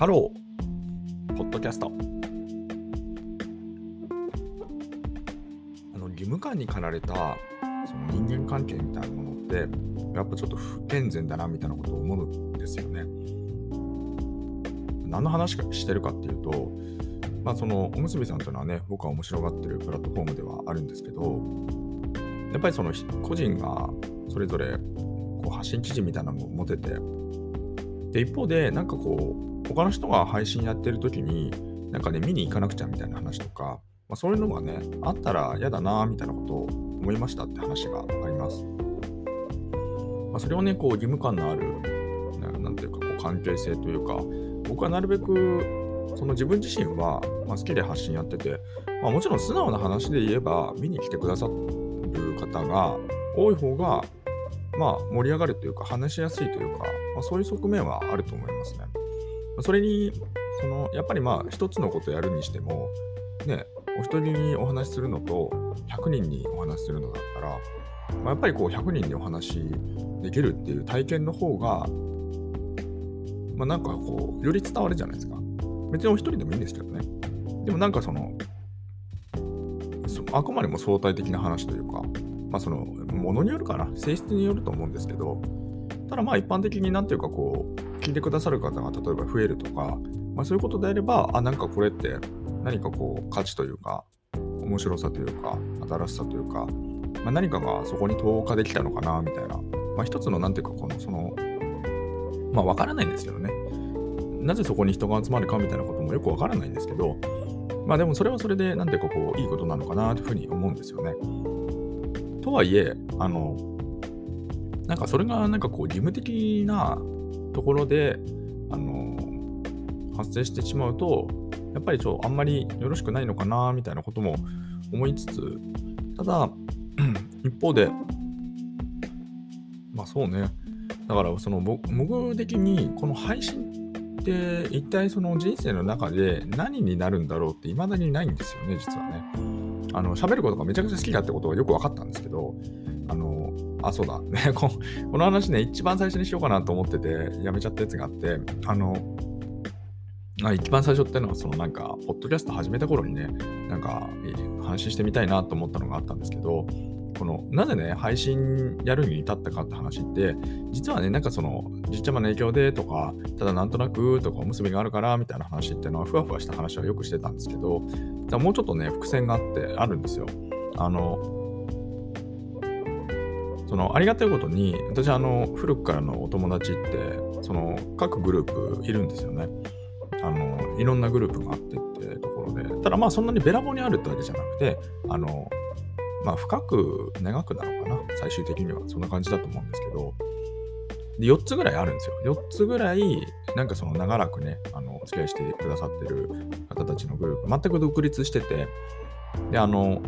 ハロー、ポッドキャスト。あの義務感に駆られたその人間関係みたいなものって、やっぱちょっと不健全だなみたいなことを思うんですよね。何の話かしてるかっていうと、まあ、そのおむすびさんというのはね、僕は面白がってるプラットフォームではあるんですけど、やっぱりその個人がそれぞれこう発信記事みたいなのを持てて、で、一方で、なんかこう、他の人が配信やってる時に、なんかね、見に行かなくちゃみたいな話とか、まあ、そういうのがね、あったら嫌だなみたいなことを思いましたって話があります。まあ、それをね、こう、義務感のある、なんていうか、こう、関係性というか、僕はなるべく、その自分自身は、まあ、好きで発信やってて、まあ、もちろん素直な話で言えば、見に来てくださる方が多い方が、まあ、盛り上がるというか、話しやすいというか、まあ、そういう側面はあると思いますね。それに、そのやっぱりまあ一つのことやるにしても、ね、お一人にお話しするのと100人にお話しするのだったら、まあ、やっぱりこう100人にお話しできるっていう体験の方が、まあ、なんかこう、より伝わるじゃないですか。別にお一人でもいいんですけどね。でもなんかその、そあくまでも相対的な話というか、まあその、ものによるかな、性質によると思うんですけど、ただまあ一般的になんていうかこう、聞いてくださる方が例えば増えるとか、まあ、そういうことであれば、あ、なんかこれって何かこう価値というか、面白さというか、新しさというか、まあ、何かがそこに投下できたのかな、みたいな。まあ、一つの、なんていうか、この、その、まあ、わからないんですけどね。なぜそこに人が集まるかみたいなこともよくわからないんですけど、まあでもそれはそれで、なんていうかこう、いいことなのかなというふうに思うんですよね。とはいえ、あの、なんかそれがなんかこう義務的なところで、あの発生してしまうと、やっぱりちょあんまりよろしくないのかなみたいなことも思いつつ、ただ、一方で、まあそうね、だからその僕的にこの配信って一体その人生の中で何になるんだろうって未だにないんですよね、実はね。あの、喋ることがめちゃくちゃ好きだってことがよく分かったんですけど、あの、あ、そうだ。ね、この話ね、一番最初にしようかなと思ってて、やめちゃったやつがあって、あの、あ一番最初ってのは、そのなんか、ポッドキャスト始めた頃にね、なんか、話してみたいなと思ったのがあったんですけど、この、なぜね、配信やるに至ったかって話って、実はね、なんかその、じっちゃまの影響でとか、ただなんとなくとか、おむすびがあるからみたいな話っていうのは、ふわふわした話はよくしてたんですけど、もうちょっとね、伏線があって、あるんですよ。あの、そのありがたいことに私あの古くからのお友達ってその各グループいるんですよね。あのいろんなグループがあってってところで。ただまあそんなにべらぼうにあるってわけじゃなくてあのまあ深く長くなのかな。最終的には。そんな感じだと思うんですけど。で4つぐらいあるんですよ。4つぐらいなんかその長らくねあのお付き合いしてくださってる方たちのグループ。全く独立してて。であの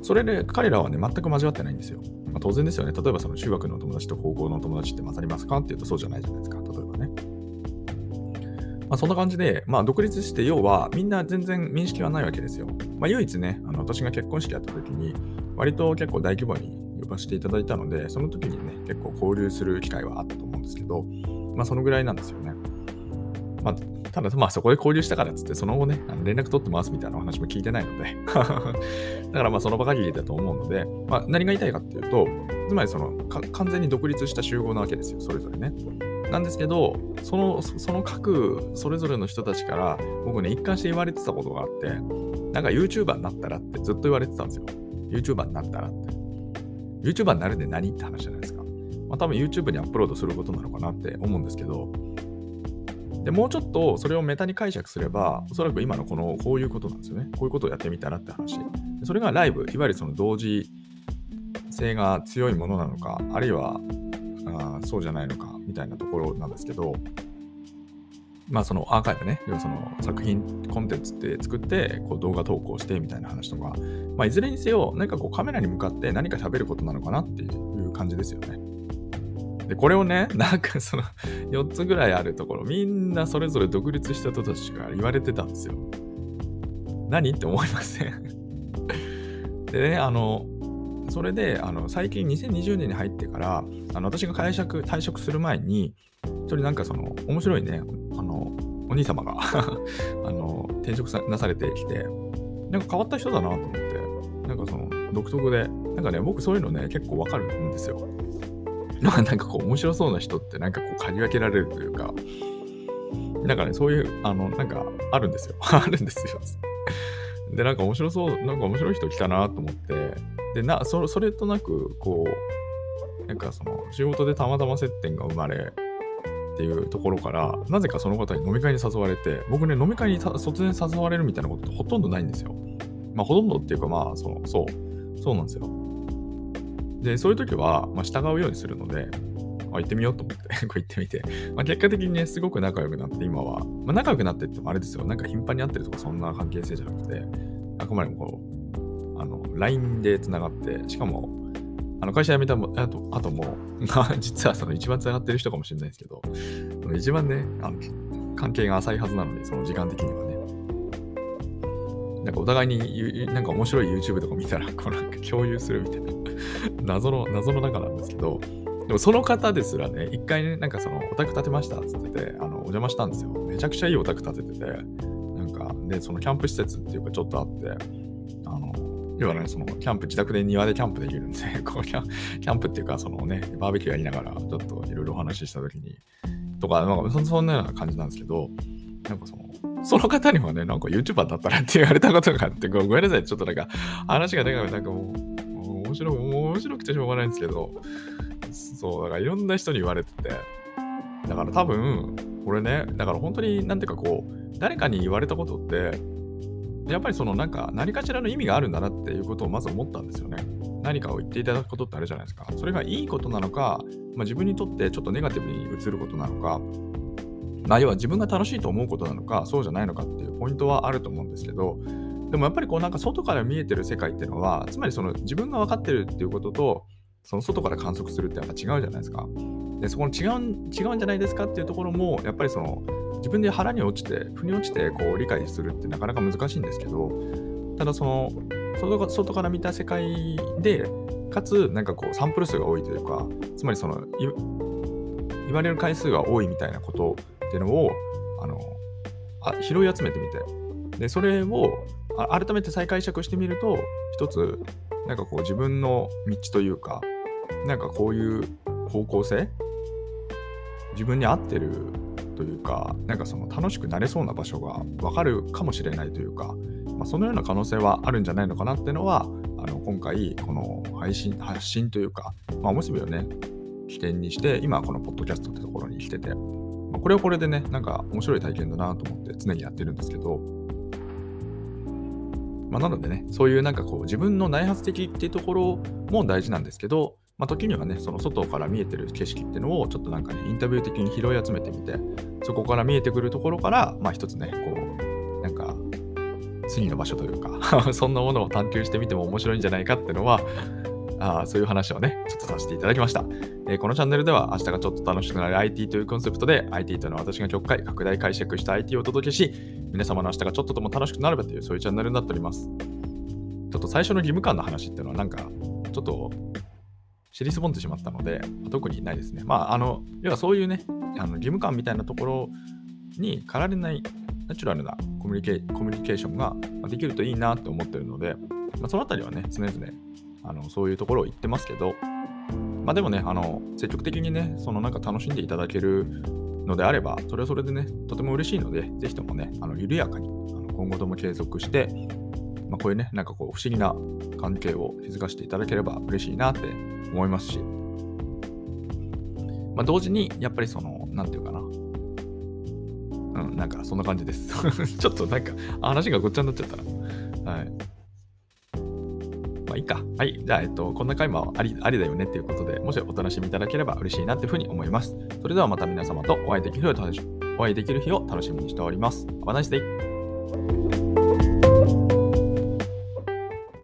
それで彼らはね全く交わってないんですよ。まあ、当然ですよね。例えばその中学の友達と高校の友達って混ざりますかっていうとそうじゃないじゃないですか。例えばね。まあ、そんな感じで、まあ、独立して、要はみんな全然面識はないわけですよ。まあ、唯一ね、あの私が結婚式やった時に、割と結構大規模に呼ばせていただいたので、その時にね、結構交流する機会はあったと思うんですけど、まあ、そのぐらいなんですよね。まあ、ただ、まあ、そこで交流したからっつって、その後ね、あの連絡取ってますみたいな話も聞いてないので だからまあ、その場限りだと思うので、まあ、何が言いたいかっていうと、つまりその、完全に独立した集合なわけですよ、それぞれね。なんですけど、その、その各、それぞれの人たちから、僕ね、一貫して言われてたことがあって、なんか YouTuber になったらってずっと言われてたんですよ。YouTuber になったらって。YouTuber になるで何って話じゃないですか。まあ多分 YouTube にアップロードすることなのかなって思うんですけど、でもうちょっとそれをメタに解釈すれば、おそらく今のこのこういうことなんですよね。こういうことをやってみたらって話。それがライブ、いわゆるその同時性が強いものなのか、あるいはあそうじゃないのかみたいなところなんですけど、まあそのアーカイブね、要はその作品、コンテンツって作って、こう動画投稿してみたいな話とか、まあいずれにせよ、何かこうカメラに向かって何か喋ることなのかなっていう感じですよね。で、これをね、なんかその4つぐらいあるところ、みんなそれぞれ独立した人たちが言われてたんですよ。何って思いません？でね、あの、それで、あの、最近2020年に入ってから、あの、私が会社退職する前に、一人なんかその、面白いね、あの、お兄様が あの、転職なされてきて、なんか変わった人だなと思って、なんかその、独特で、なんかね、僕そういうのね、結構わかるんですよ。なんかこう、面白そうな人ってなんかこう、嗅ぎ分けられるというか、なんかね、そういう、あの、なんか、あるんですよ。あるんですよ。で、なんか面白そう、なんか面白い人来たなと思って、で、な、そそれとなく、こう、なんかその、仕事でたまたま接点が生まれ、っていうところから、なぜかその方に飲み会に誘われて、僕ね、飲み会に突然誘われるみたいなことってほとんどないんですよ。まあ、ほとんどっていうか、まあ、その、そう、そうなんですよ。で、そういう時は、まあ、従うようにするので、あ、行ってみようと思って、こう行ってみて。ま、結果的にね、すごく仲良くなって、今は、まあ、仲良くなってってもあれですよ、なんか頻繁に会ってるとか、そんな関係性じゃなくて、あくまでもこう、あの、LINE で繋がって、しかも、あの会社辞めたもあとあとも、まあ、実はその一番繋がってる人かもしれないですけど、一番ね、あの関係が浅いはずなので、その時間的にはね。なんかお互いになんか面白い YouTube とか見たら、こうなんか共有するみたいな 謎の、謎の中なんですけど、でもその方ですらね、一回ね、なんかその、お宅建てましたっつってて、あの、お邪魔したんですよ。めちゃくちゃいいお宅建ててて、なんか、で、そのキャンプ施設っていうかちょっとあって、あの、要はね、その、キャンプ、自宅で庭でキャンプできるんで、こうキャンプっていうか、そのね、バーベキューやりながら、ちょっといろいろお話ししたときに、とか、なんかそ、そんなような感じなんですけど、なんかその、その方にはね、なんか YouTuber だったらって言われたことがあって、ごめんなさい、ちょっとなんか話がでかくなんかもう、面白面白くてしょうがないんですけど、そう、だからいろんな人に言われてて、だから多分、これね、だから本当になんていうかこう、誰かに言われたことって、やっぱりそのなんか何かしらの意味があるんだなっていうことをまず思ったんですよね。何かを言っていただくことってあるじゃないですか。それがいいことなのか、まあ、自分にとってちょっとネガティブに映ることなのか、まあ、要は自分が楽しいと思うことなのか、そうじゃないのかっていうポイントはあると思うんですけど、でもやっぱりこうなんか外から見えてる世界っていうのは、つまりその自分が分かってるっていうことと、その外から観測するってやっぱ違うじゃないですか。で、そこの違う違うんじゃないですかっていうところも、やっぱりその自分で腹に落ちて、腑に落ちてこう理解するってなかなか難しいんですけど、ただその外から見た世界で、かつなんかこうサンプル数が多いというか、つまりその言われる回数が多いみたいなことっていうのをあのあ拾い集めてみて、でそれを改めて再解釈してみると、一つなんかこう自分の道というか、なんかこういう方向性自分に合ってるというか、なんかその楽しくなれそうな場所がわかるかもしれないというか、まあ、そのような可能性はあるんじゃないのかなっていうのは、あの今回、この配信、発信というか、まあ、おむすびをね、起点にして、今このポッドキャストってところに来てて、まあ、これはこれでね、なんか面白い体験だなと思って常にやってるんですけど、まあ、なのでね、そういうなんかこう自分の内発的っていうところも大事なんですけど、まあ、時にはね、その外から見えてる景色っていうのをちょっとなんかね、インタビュー的に拾い集めてみて、そこから見えてくるところから、まあ一つね、こう、なんか、次の場所というか そんなものを探求してみても面白いんじゃないかっていうのは、あそういう話をね、ちょっとさせていただきました、えー、このチャンネルでは明日がちょっと楽しくなる IT というコンセプトで IT というのは私が極快、拡大解釈した IT をお届けし、皆様の明日がちょっとでも楽しくなればというそういうチャンネルになっております。ちょっと最初の義務感の話っていうのはなんか、ちょっと尻すぼんでしまったので、特にないですね。まあ、あの、要はそういうね、あの義務感みたいなところに駆られないナチュラルなコミュニケコミュニケーションができるといいなと思ってるので、まあ、そのあたりはね、常々あのそういうところを言ってますけど、まあでもね、あの積極的にね、そのなんか楽しんでいただけるのであれば、それはそれでね、とても嬉しいので、ぜひともね、あの緩やかにあの今後とも継続して、まあ、こういうね、なんかこう不思議な関係を築かせていただければ嬉しいなって思いますし、まあ、同時にやっぱりその、なんていうかな、うん、なんかそんな感じです。ちょっとなんか話がごっちゃになっちゃったな。はい。まあいいか。はい。じゃあ、えっと、こんな回もありありだよねっていうことで、もしお楽しみいただければ嬉しいなっていうふうに思います。それではまた皆様とお会いできる日をお会いできる日を楽しみにしております。お話で